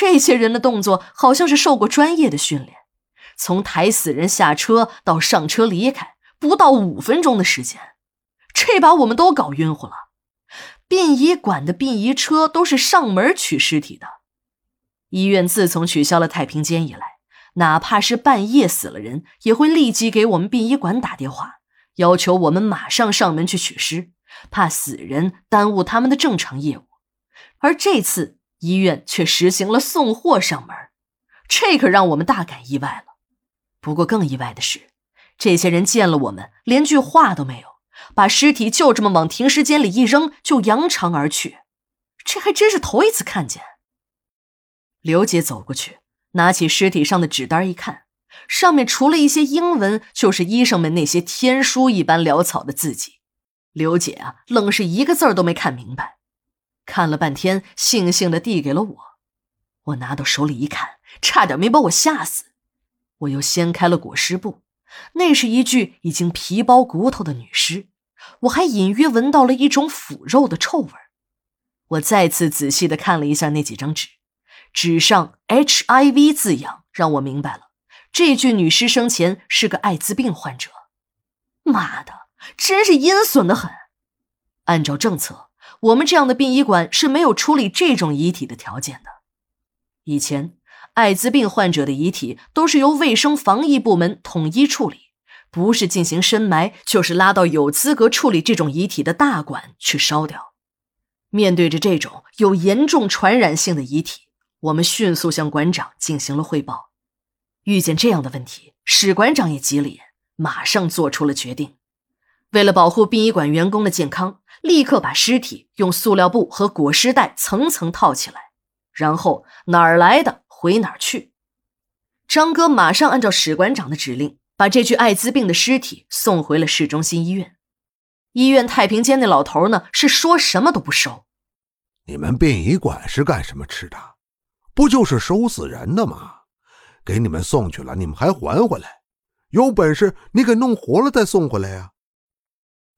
这些人的动作好像是受过专业的训练，从抬死人下车到上车离开，不到五分钟的时间，这把我们都搞晕乎了。殡仪馆的殡仪车都是上门取尸体的，医院自从取消了太平间以来，哪怕是半夜死了人，也会立即给我们殡仪馆打电话，要求我们马上上门去取尸，怕死人耽误他们的正常业务。而这次医院却实行了送货上门，这可让我们大感意外了。不过更意外的是，这些人见了我们，连句话都没有。把尸体就这么往停尸间里一扔，就扬长而去，这还真是头一次看见。刘姐走过去，拿起尸体上的纸单一看，上面除了一些英文，就是医生们那些天书一般潦草的字迹。刘姐啊，愣是一个字儿都没看明白，看了半天，悻悻的递给了我。我拿到手里一看，差点没把我吓死。我又掀开了裹尸布。那是一具已经皮包骨头的女尸，我还隐约闻到了一种腐肉的臭味我再次仔细的看了一下那几张纸，纸上 HIV 字样让我明白了，这具女尸生前是个艾滋病患者。妈的，真是阴损的很！按照政策，我们这样的殡仪馆是没有处理这种遗体的条件的。以前。艾滋病患者的遗体都是由卫生防疫部门统一处理，不是进行深埋，就是拉到有资格处理这种遗体的大馆去烧掉。面对着这种有严重传染性的遗体，我们迅速向馆长进行了汇报。遇见这样的问题，史馆长也急了眼，马上做出了决定。为了保护殡仪馆员工的健康，立刻把尸体用塑料布和裹尸袋层层套起来，然后哪儿来的？回哪儿去？张哥马上按照史馆长的指令，把这具艾滋病的尸体送回了市中心医院。医院太平间那老头呢，是说什么都不收。你们殡仪馆是干什么吃的？不就是收死人的吗？给你们送去了，你们还还回来？有本事你给弄活了再送回来呀！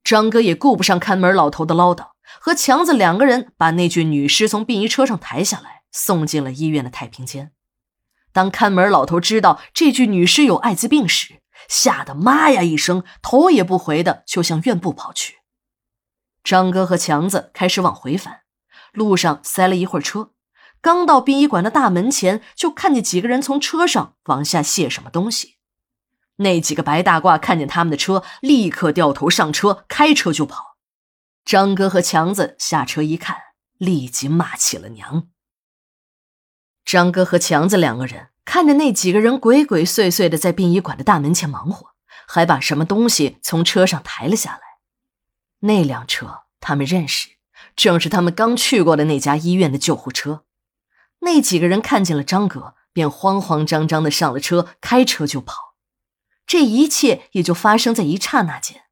张哥也顾不上看门老头的唠叨，和强子两个人把那具女尸从殡仪车上抬下来。送进了医院的太平间。当看门老头知道这具女尸有艾滋病时，吓得妈呀一声，头也不回的就向院部跑去。张哥和强子开始往回返，路上塞了一会儿车，刚到殡仪馆的大门前，就看见几个人从车上往下卸什么东西。那几个白大褂看见他们的车，立刻掉头上车，开车就跑。张哥和强子下车一看，立即骂起了娘。张哥和强子两个人看着那几个人鬼鬼祟祟的在殡仪馆的大门前忙活，还把什么东西从车上抬了下来。那辆车他们认识，正是他们刚去过的那家医院的救护车。那几个人看见了张哥，便慌慌张张的上了车，开车就跑。这一切也就发生在一刹那间。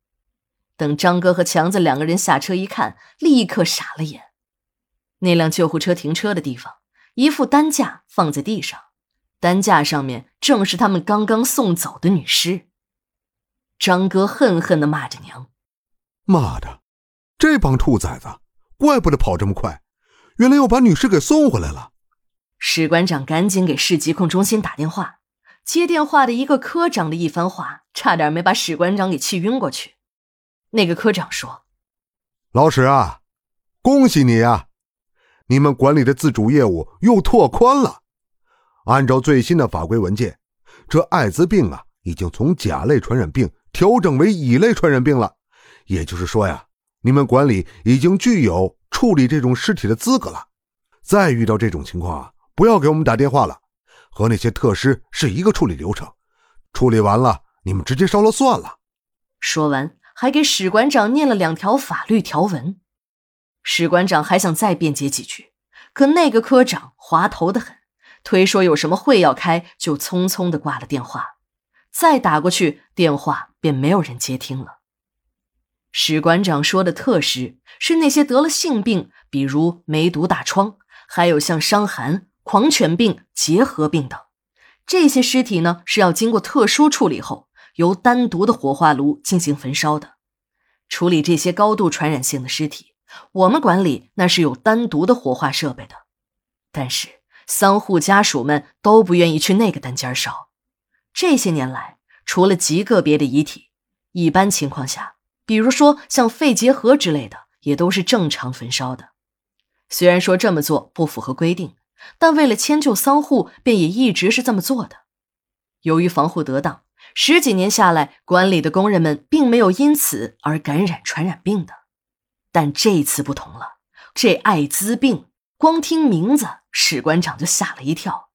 等张哥和强子两个人下车一看，立刻傻了眼。那辆救护车停车的地方。一副担架放在地上，担架上面正是他们刚刚送走的女尸。张哥恨恨的骂着娘：“妈的，这帮兔崽子，怪不得跑这么快，原来要把女尸给送回来了。”史馆长赶紧给市疾控中心打电话，接电话的一个科长的一番话，差点没把史馆长给气晕过去。那个科长说：“老史啊，恭喜你啊！”你们管理的自主业务又拓宽了。按照最新的法规文件，这艾滋病啊，已经从甲类传染病调整为乙类传染病了。也就是说呀，你们管理已经具有处理这种尸体的资格了。再遇到这种情况啊，不要给我们打电话了，和那些特尸是一个处理流程。处理完了，你们直接烧了算了。说完，还给史馆长念了两条法律条文。史馆长还想再辩解几句，可那个科长滑头的很，推说有什么会要开，就匆匆的挂了电话。再打过去，电话便没有人接听了。史馆长说的特尸是那些得了性病，比如梅毒大疮，还有像伤寒、狂犬病、结核病等。这些尸体呢是要经过特殊处理后，由单独的火化炉进行焚烧的。处理这些高度传染性的尸体。我们管理那是有单独的火化设备的，但是丧户家属们都不愿意去那个单间烧。这些年来，除了极个别的遗体，一般情况下，比如说像肺结核之类的，也都是正常焚烧的。虽然说这么做不符合规定，但为了迁就丧户，便也一直是这么做的。由于防护得当，十几年下来，馆里的工人们并没有因此而感染传染病的。但这次不同了，这艾滋病，光听名字，史馆长就吓了一跳。